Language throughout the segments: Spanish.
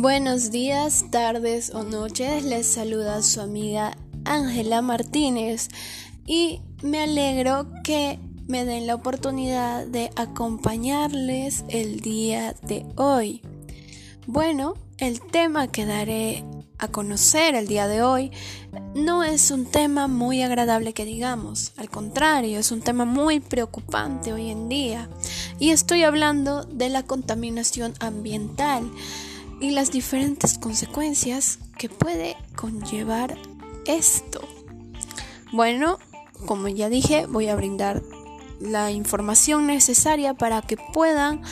Buenos días, tardes o noches, les saluda su amiga Ángela Martínez. Y me alegro que me den la oportunidad de acompañarles el día de hoy. Bueno, el tema que daré a conocer el día de hoy no es un tema muy agradable que digamos, al contrario, es un tema muy preocupante hoy en día. Y estoy hablando de la contaminación ambiental y las diferentes consecuencias que puede conllevar esto. Bueno, como ya dije, voy a brindar la información necesaria para que puedan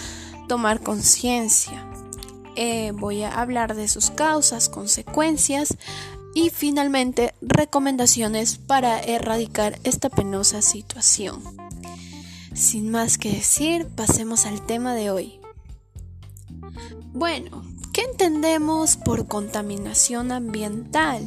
tomar conciencia. Eh, voy a hablar de sus causas, consecuencias y finalmente recomendaciones para erradicar esta penosa situación. Sin más que decir, pasemos al tema de hoy. Bueno, ¿qué entendemos por contaminación ambiental?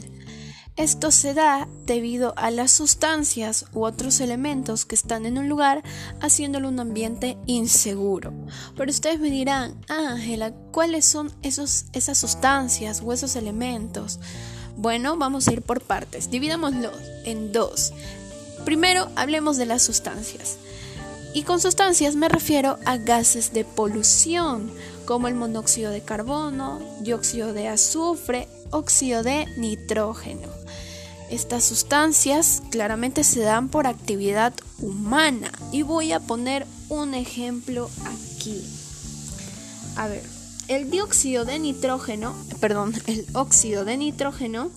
Esto se da debido a las sustancias u otros elementos que están en un lugar haciéndolo un ambiente inseguro. Pero ustedes me dirán, Ángela, ¿cuáles son esos, esas sustancias o esos elementos? Bueno, vamos a ir por partes. Dividámoslo en dos. Primero, hablemos de las sustancias. Y con sustancias me refiero a gases de polución, como el monóxido de carbono, dióxido de azufre, óxido de nitrógeno. Estas sustancias claramente se dan por actividad humana y voy a poner un ejemplo aquí. A ver, el dióxido de nitrógeno, perdón, el óxido de nitrógeno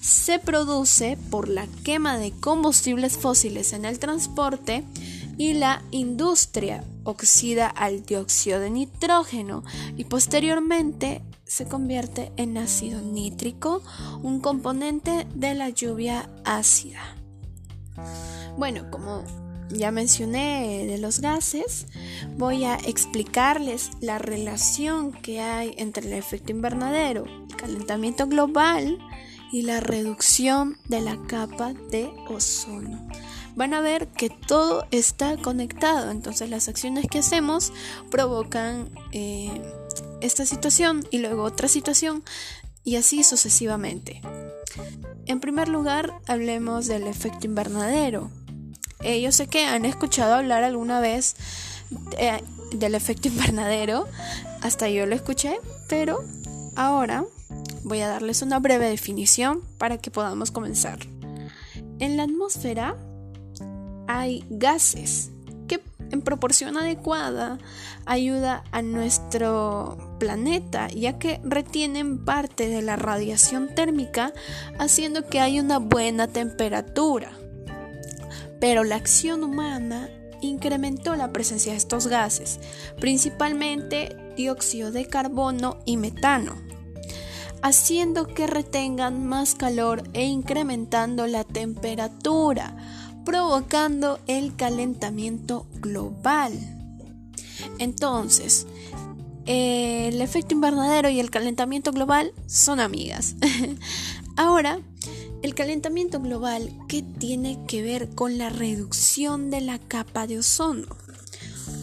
se produce por la quema de combustibles fósiles en el transporte y la industria oxida al dióxido de nitrógeno y posteriormente se convierte en ácido nítrico, un componente de la lluvia ácida. Bueno, como ya mencioné de los gases, voy a explicarles la relación que hay entre el efecto invernadero, el calentamiento global y la reducción de la capa de ozono van a ver que todo está conectado. Entonces las acciones que hacemos provocan eh, esta situación y luego otra situación y así sucesivamente. En primer lugar, hablemos del efecto invernadero. Eh, yo sé que han escuchado hablar alguna vez eh, del efecto invernadero, hasta yo lo escuché, pero ahora voy a darles una breve definición para que podamos comenzar. En la atmósfera hay gases que en proporción adecuada ayuda a nuestro planeta ya que retienen parte de la radiación térmica haciendo que haya una buena temperatura. Pero la acción humana incrementó la presencia de estos gases, principalmente dióxido de carbono y metano, haciendo que retengan más calor e incrementando la temperatura provocando el calentamiento global. Entonces, el efecto invernadero y el calentamiento global son amigas. Ahora, el calentamiento global, ¿qué tiene que ver con la reducción de la capa de ozono?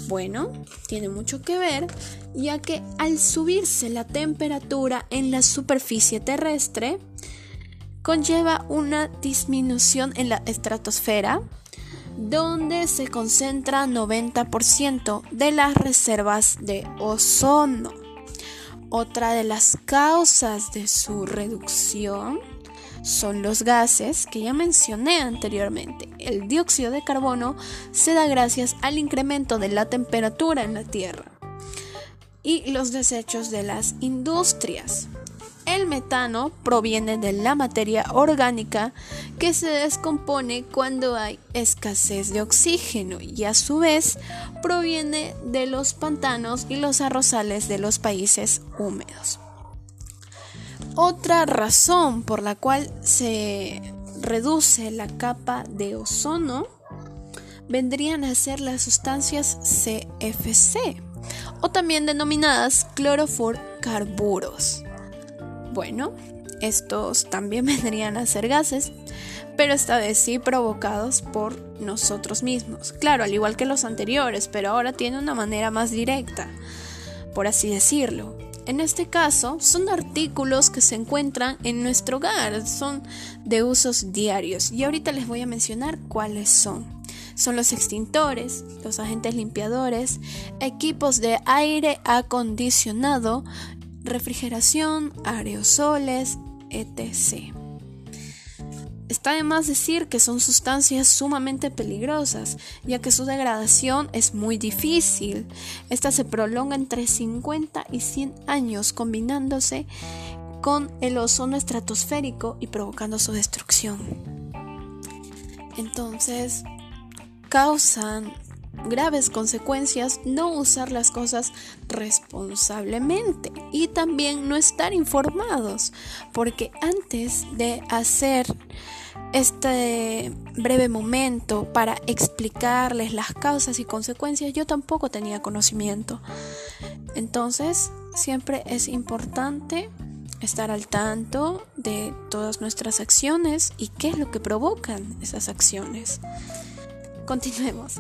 Bueno, tiene mucho que ver, ya que al subirse la temperatura en la superficie terrestre, conlleva una disminución en la estratosfera, donde se concentra 90% de las reservas de ozono. Otra de las causas de su reducción son los gases que ya mencioné anteriormente. El dióxido de carbono se da gracias al incremento de la temperatura en la Tierra y los desechos de las industrias. El metano proviene de la materia orgánica que se descompone cuando hay escasez de oxígeno y a su vez proviene de los pantanos y los arrozales de los países húmedos. Otra razón por la cual se reduce la capa de ozono vendrían a ser las sustancias CFC o también denominadas clorofurcarburos. Bueno, estos también vendrían a ser gases, pero esta vez sí provocados por nosotros mismos. Claro, al igual que los anteriores, pero ahora tiene una manera más directa, por así decirlo. En este caso, son artículos que se encuentran en nuestro hogar, son de usos diarios y ahorita les voy a mencionar cuáles son. Son los extintores, los agentes limpiadores, equipos de aire acondicionado, refrigeración, aerosoles, etc. Está de más decir que son sustancias sumamente peligrosas, ya que su degradación es muy difícil. Esta se prolonga entre 50 y 100 años combinándose con el ozono estratosférico y provocando su destrucción. Entonces, causan graves consecuencias no usar las cosas responsablemente y también no estar informados, porque antes de hacer este breve momento para explicarles las causas y consecuencias, yo tampoco tenía conocimiento. Entonces, siempre es importante estar al tanto de todas nuestras acciones y qué es lo que provocan esas acciones. Continuemos.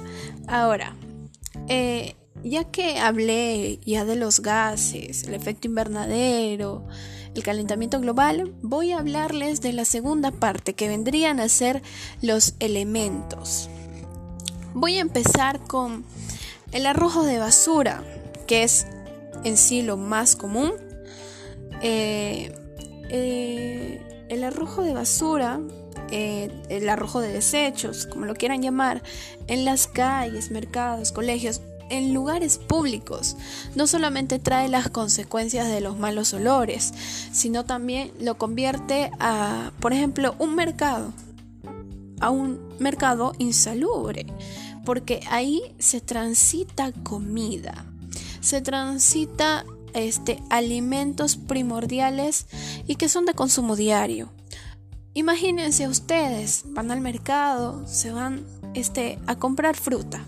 Ahora, eh, ya que hablé ya de los gases, el efecto invernadero, el calentamiento global, voy a hablarles de la segunda parte que vendrían a ser los elementos. Voy a empezar con el arrojo de basura, que es en sí lo más común. Eh, eh, el arrojo de basura, eh, el arrojo de desechos, como lo quieran llamar, en las calles, mercados, colegios, en lugares públicos no solamente trae las consecuencias de los malos olores, sino también lo convierte a, por ejemplo, un mercado, a un mercado insalubre, porque ahí se transita comida, se transita este, alimentos primordiales y que son de consumo diario. Imagínense ustedes, van al mercado, se van este, a comprar fruta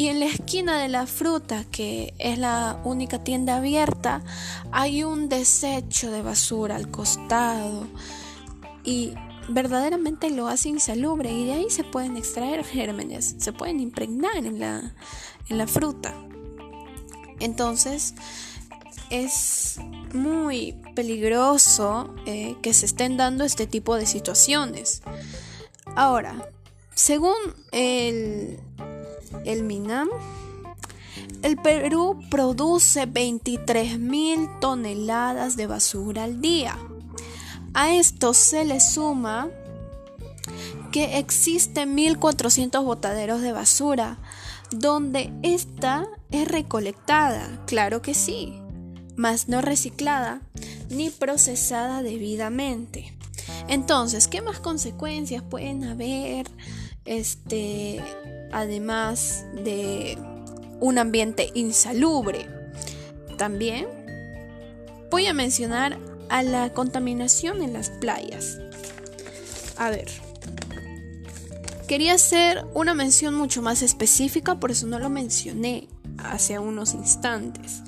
y en la esquina de la fruta, que es la única tienda abierta, hay un desecho de basura al costado. Y verdaderamente lo hace insalubre y de ahí se pueden extraer gérmenes, se pueden impregnar en la, en la fruta. Entonces es muy peligroso eh, que se estén dando este tipo de situaciones. Ahora, según el el MINAM, el Perú produce 23.000 toneladas de basura al día. A esto se le suma que existen 1.400 botaderos de basura, donde esta es recolectada, claro que sí, mas no reciclada ni procesada debidamente. Entonces, ¿qué más consecuencias pueden haber este, además de un ambiente insalubre. También voy a mencionar a la contaminación en las playas. A ver, quería hacer una mención mucho más específica, por eso no lo mencioné hace unos instantes.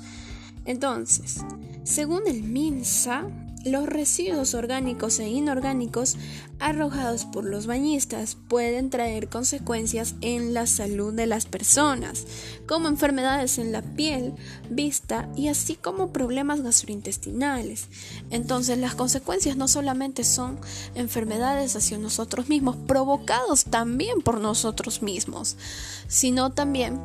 Entonces, según el MINSA, los residuos orgánicos e inorgánicos arrojados por los bañistas pueden traer consecuencias en la salud de las personas, como enfermedades en la piel, vista y así como problemas gastrointestinales. Entonces las consecuencias no solamente son enfermedades hacia nosotros mismos, provocados también por nosotros mismos, sino también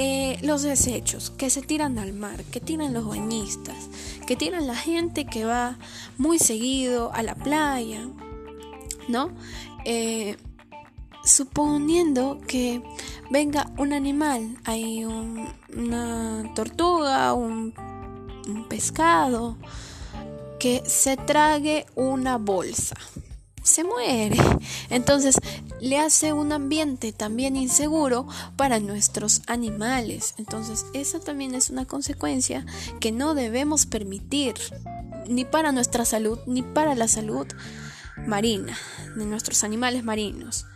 eh, los desechos que se tiran al mar, que tiran los bañistas, que tiran la gente que va muy seguido a la playa, ¿no? Eh, suponiendo que venga un animal, hay una tortuga, un pescado, que se trague una bolsa se muere. Entonces le hace un ambiente también inseguro para nuestros animales. Entonces esa también es una consecuencia que no debemos permitir ni para nuestra salud ni para la salud marina de nuestros animales marinos.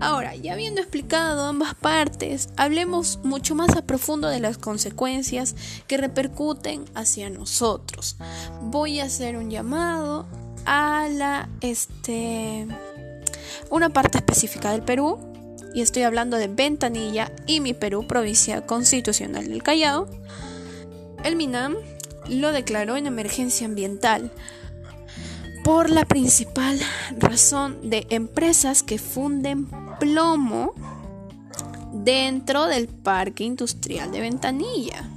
Ahora, ya habiendo explicado ambas partes, hablemos mucho más a profundo de las consecuencias que repercuten hacia nosotros. Voy a hacer un llamado a la este una parte específica del Perú y estoy hablando de Ventanilla y mi Perú, provincia constitucional del Callao, el MINAM lo declaró en emergencia ambiental por la principal razón de empresas que funden plomo dentro del parque industrial de Ventanilla.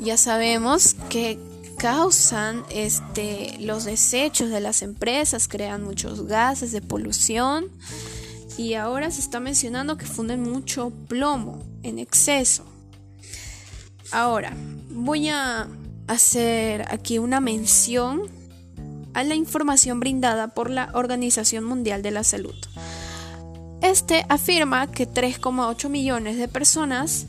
Ya sabemos que causan este, los desechos de las empresas, crean muchos gases de polución y ahora se está mencionando que funden mucho plomo en exceso. Ahora, voy a hacer aquí una mención a la información brindada por la Organización Mundial de la Salud. Este afirma que 3,8 millones de personas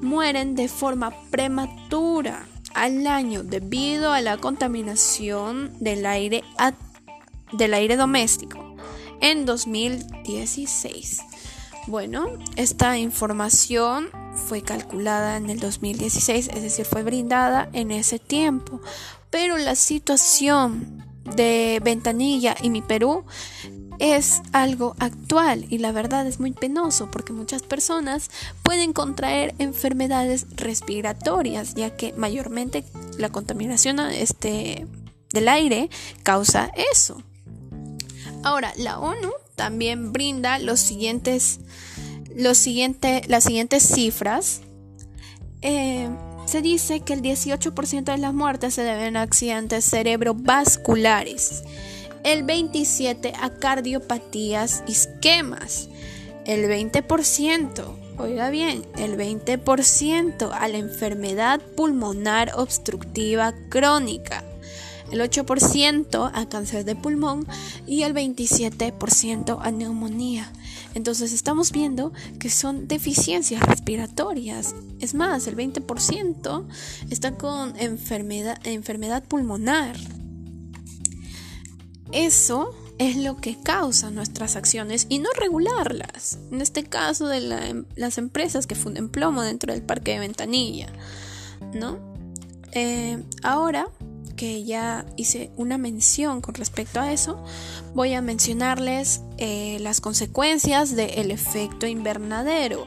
mueren de forma prematura al año debido a la contaminación del aire, del aire doméstico en 2016. Bueno, esta información fue calculada en el 2016, es decir, fue brindada en ese tiempo. Pero la situación de Ventanilla y mi Perú es algo actual y la verdad es muy penoso porque muchas personas pueden contraer enfermedades respiratorias ya que mayormente la contaminación este, del aire causa eso. Ahora, la ONU también brinda los siguientes, los las siguientes cifras. Eh, se dice que el 18% de las muertes se deben a accidentes cerebrovasculares el 27% a cardiopatías isquemas, el 20%, oiga bien, el 20% a la enfermedad pulmonar obstructiva crónica, el 8% a cáncer de pulmón y el 27% a neumonía. Entonces estamos viendo que son deficiencias respiratorias. Es más, el 20% está con enfermedad, enfermedad pulmonar. Eso es lo que causa nuestras acciones y no regularlas. En este caso de em, las empresas que funden plomo dentro del parque de Ventanilla, ¿no? Eh, ahora que ya hice una mención con respecto a eso, voy a mencionarles eh, las consecuencias del efecto invernadero.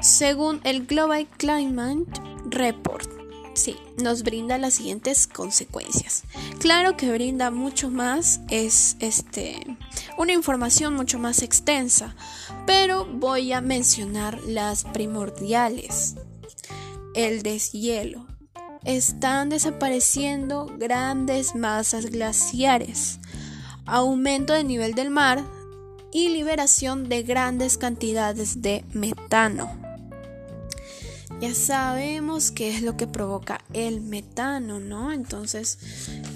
Según el Global Climate Report, sí, nos brinda las siguientes consecuencias. Claro que brinda mucho más, es este una información mucho más extensa, pero voy a mencionar las primordiales. El deshielo. Están desapareciendo grandes masas glaciares, aumento del nivel del mar y liberación de grandes cantidades de metano. Ya sabemos qué es lo que provoca el metano, ¿no? Entonces,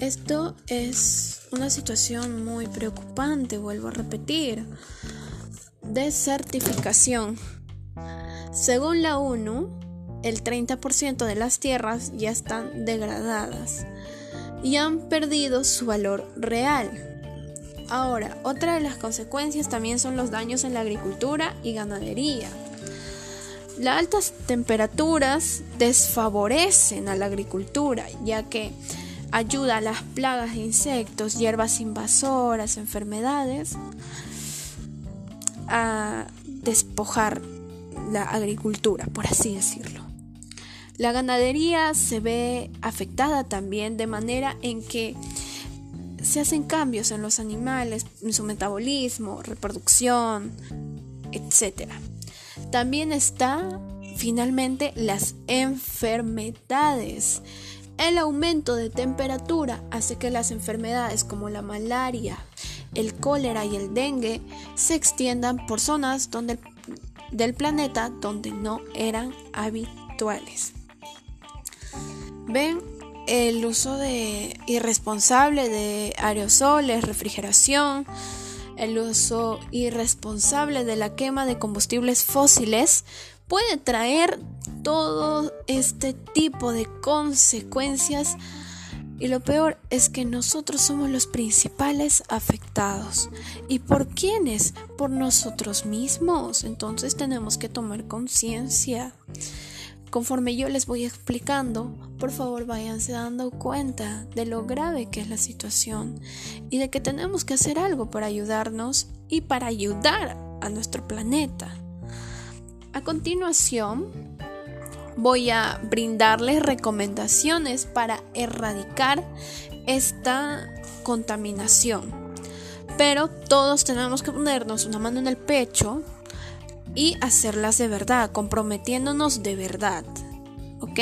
esto es una situación muy preocupante, vuelvo a repetir. Desertificación. Según la ONU, el 30% de las tierras ya están degradadas y han perdido su valor real. Ahora, otra de las consecuencias también son los daños en la agricultura y ganadería. Las altas temperaturas desfavorecen a la agricultura, ya que ayuda a las plagas de insectos, hierbas invasoras, enfermedades a despojar la agricultura, por así decirlo. La ganadería se ve afectada también de manera en que se hacen cambios en los animales, en su metabolismo, reproducción, etc. También está finalmente las enfermedades. El aumento de temperatura hace que las enfermedades como la malaria, el cólera y el dengue se extiendan por zonas donde, del planeta donde no eran habituales. Ven el uso de irresponsable de aerosoles, refrigeración, el uso irresponsable de la quema de combustibles fósiles puede traer todo este tipo de consecuencias y lo peor es que nosotros somos los principales afectados. ¿Y por quiénes? Por nosotros mismos. Entonces tenemos que tomar conciencia. Conforme yo les voy explicando, por favor váyanse dando cuenta de lo grave que es la situación y de que tenemos que hacer algo para ayudarnos y para ayudar a nuestro planeta. A continuación, voy a brindarles recomendaciones para erradicar esta contaminación. Pero todos tenemos que ponernos una mano en el pecho y hacerlas de verdad, comprometiéndonos de verdad. ¿Ok?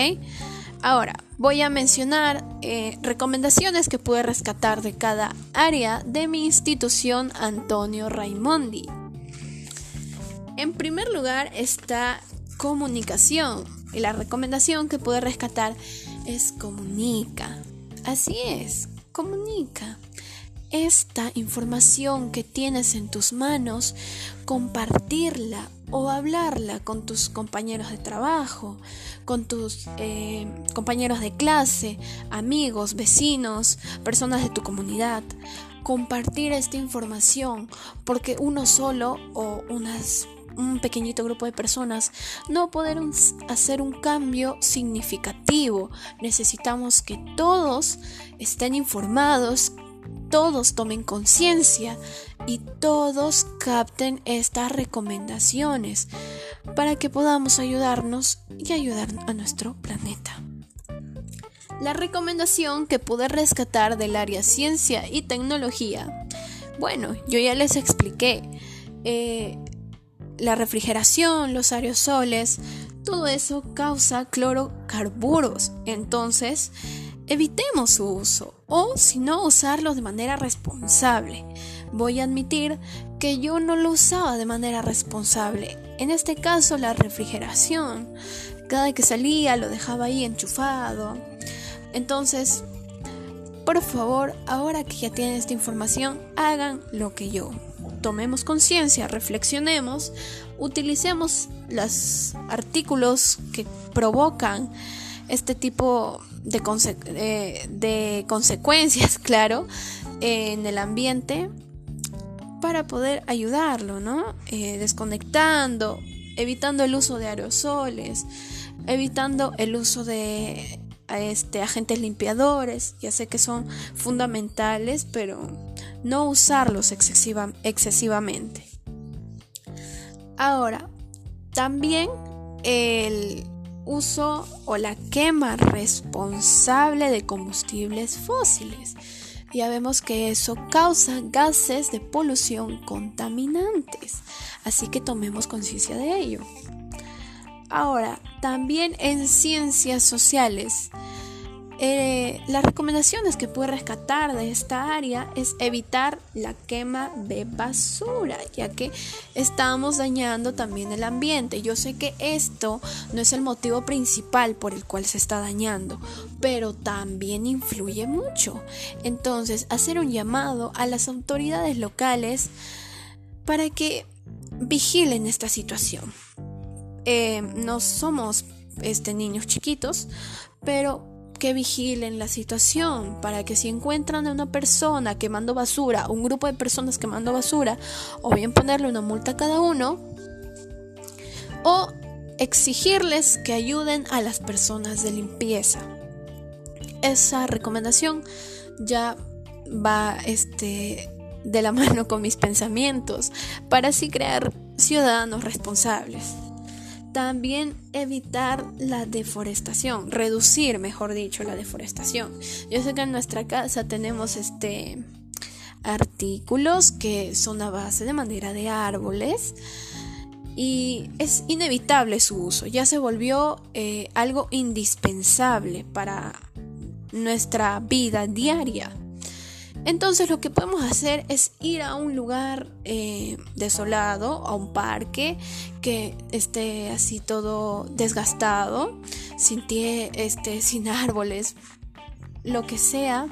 Ahora, voy a mencionar eh, recomendaciones que pude rescatar de cada área de mi institución Antonio Raimondi. En primer lugar está comunicación. Y la recomendación que pude rescatar es comunica. Así es, comunica. Esta información que tienes en tus manos, compartirla o hablarla con tus compañeros de trabajo, con tus eh, compañeros de clase, amigos, vecinos, personas de tu comunidad. Compartir esta información porque uno solo o unas un pequeñito grupo de personas no poder hacer un cambio significativo. Necesitamos que todos estén informados, todos tomen conciencia y todos capten estas recomendaciones para que podamos ayudarnos y ayudar a nuestro planeta. La recomendación que pude rescatar del área ciencia y tecnología, bueno, yo ya les expliqué. Eh, la refrigeración, los aerosoles, todo eso causa clorocarburos. Entonces, evitemos su uso o si no usarlos de manera responsable. Voy a admitir que yo no lo usaba de manera responsable. En este caso, la refrigeración. Cada que salía lo dejaba ahí enchufado. Entonces, por favor, ahora que ya tienen esta información, hagan lo que yo tomemos conciencia, reflexionemos, utilicemos los artículos que provocan este tipo de, de, consecuencias, claro, en el ambiente para poder ayudarlo, ¿no? Eh, desconectando, evitando el uso de aerosoles, evitando el uso de este, agentes limpiadores, ya sé que son fundamentales, pero no usarlos excesivamente. Ahora, también el uso o la quema responsable de combustibles fósiles. Ya vemos que eso causa gases de polución contaminantes, así que tomemos conciencia de ello. Ahora, también en ciencias sociales, eh, las recomendaciones que puede rescatar de esta área es evitar la quema de basura, ya que estamos dañando también el ambiente. Yo sé que esto no es el motivo principal por el cual se está dañando, pero también influye mucho. Entonces, hacer un llamado a las autoridades locales para que vigilen esta situación. Eh, no somos este, niños chiquitos, pero que vigilen la situación para que si encuentran a una persona quemando basura, un grupo de personas quemando basura, o bien ponerle una multa a cada uno, o exigirles que ayuden a las personas de limpieza. Esa recomendación ya va este de la mano con mis pensamientos para así crear ciudadanos responsables. También evitar la deforestación, reducir, mejor dicho, la deforestación. Yo sé que en nuestra casa tenemos este artículos que son a base de madera de árboles y es inevitable su uso. Ya se volvió eh, algo indispensable para nuestra vida diaria. Entonces lo que podemos hacer es ir a un lugar eh, desolado, a un parque que esté así todo desgastado, sin, este, sin árboles, lo que sea,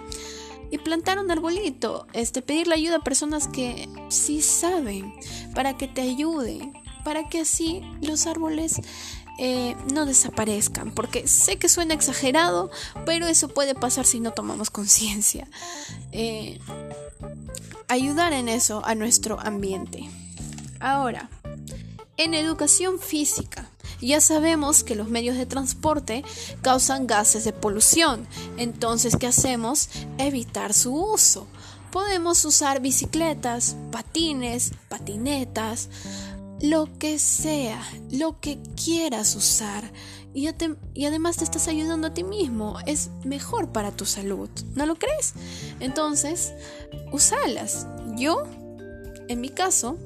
y plantar un arbolito, este, pedirle ayuda a personas que sí saben, para que te ayuden, para que así los árboles eh, no desaparezcan, porque sé que suena exagerado, pero eso puede pasar si no tomamos conciencia. Eh, ayudar en eso a nuestro ambiente. Ahora, en educación física. Ya sabemos que los medios de transporte causan gases de polución, entonces ¿qué hacemos? Evitar su uso. Podemos usar bicicletas, patines, patinetas, lo que sea, lo que quieras usar. Y, además te estás ayudando a ti mismo. Es mejor para tu salud. ¿No lo crees? Entonces, usalas. Yo, en mi caso,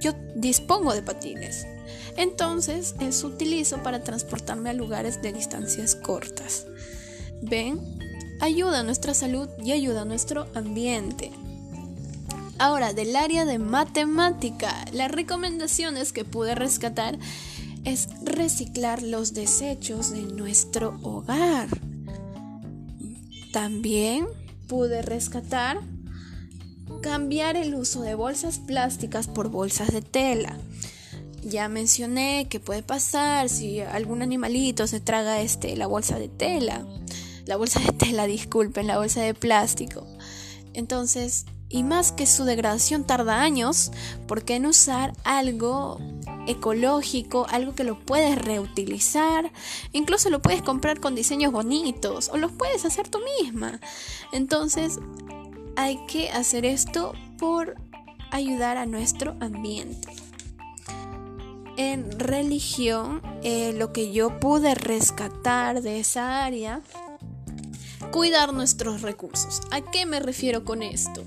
yo dispongo de patines. Entonces, es utilizo para transportarme a lugares de distancias cortas. ¿Ven? Ayuda a nuestra salud y ayuda a nuestro ambiente. Ahora, del área de matemática, las recomendaciones que pude rescatar es reciclar los desechos de nuestro hogar. También pude rescatar cambiar el uso de bolsas plásticas por bolsas de tela. Ya mencioné que puede pasar si algún animalito se traga este la bolsa de tela. La bolsa de tela, disculpen, la bolsa de plástico. Entonces, y más que su degradación tarda años, ¿por qué no usar algo ecológico, algo que lo puedes reutilizar? Incluso lo puedes comprar con diseños bonitos o los puedes hacer tú misma. Entonces, hay que hacer esto por ayudar a nuestro ambiente. En religión, eh, lo que yo pude rescatar de esa área cuidar nuestros recursos. ¿A qué me refiero con esto?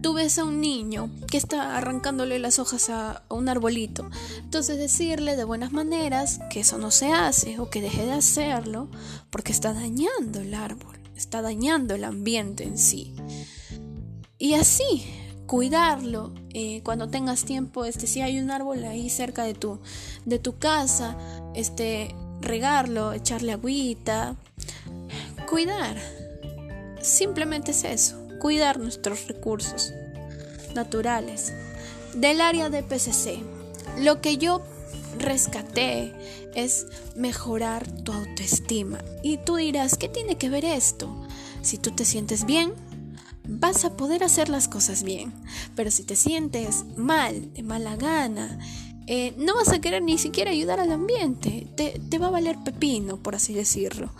Tú ves a un niño que está arrancándole las hojas a, un arbolito. Entonces decirle de buenas maneras que eso no se hace o que deje de hacerlo porque está dañando el árbol, está dañando el ambiente en sí. Y así, cuidarlo eh, cuando tengas tiempo, este, si hay un árbol ahí cerca de tu, de tu casa, este, regarlo, echarle agüita, cuidar. Simplemente es eso, cuidar nuestros recursos naturales. Del área de PCC, lo que yo rescaté es mejorar tu autoestima. Y tú dirás, ¿qué tiene que ver esto? Si tú te sientes bien, vas a poder hacer las cosas bien. Pero si te sientes mal, de mala gana, eh, no vas a querer ni siquiera ayudar al ambiente. Te, va a valer pepino, por así decirlo.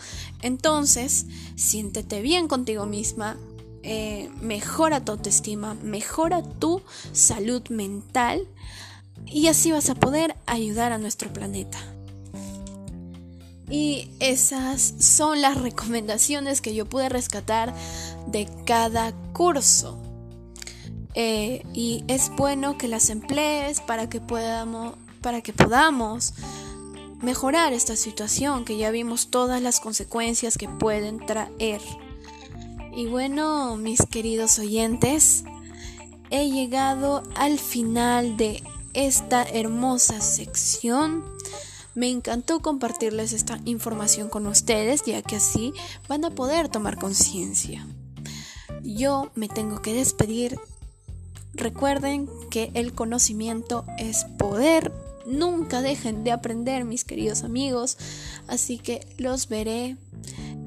Entonces, siéntete bien contigo misma. Eh, mejora tu autoestima, mejora tu salud mental y así vas a poder ayudar a nuestro planeta. Y esas son las recomendaciones que yo pude rescatar de cada curso. Eh, y es bueno que las emplees para que podamos, para que podamos mejorar esta situación que ya vimos todas las consecuencias que pueden traer. Y bueno, mis queridos oyentes, he llegado al final de esta hermosa sección. Me encantó compartirles esta información con ustedes, ya que así van a poder tomar conciencia. Yo me tengo que despedir Recuerden que el conocimiento es poder. Nunca dejen de aprender, mis queridos amigos. Así que los veré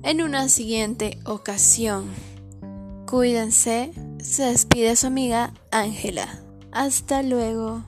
en una siguiente ocasión. Cuídense. Se despide su amiga Ángela. Hasta luego.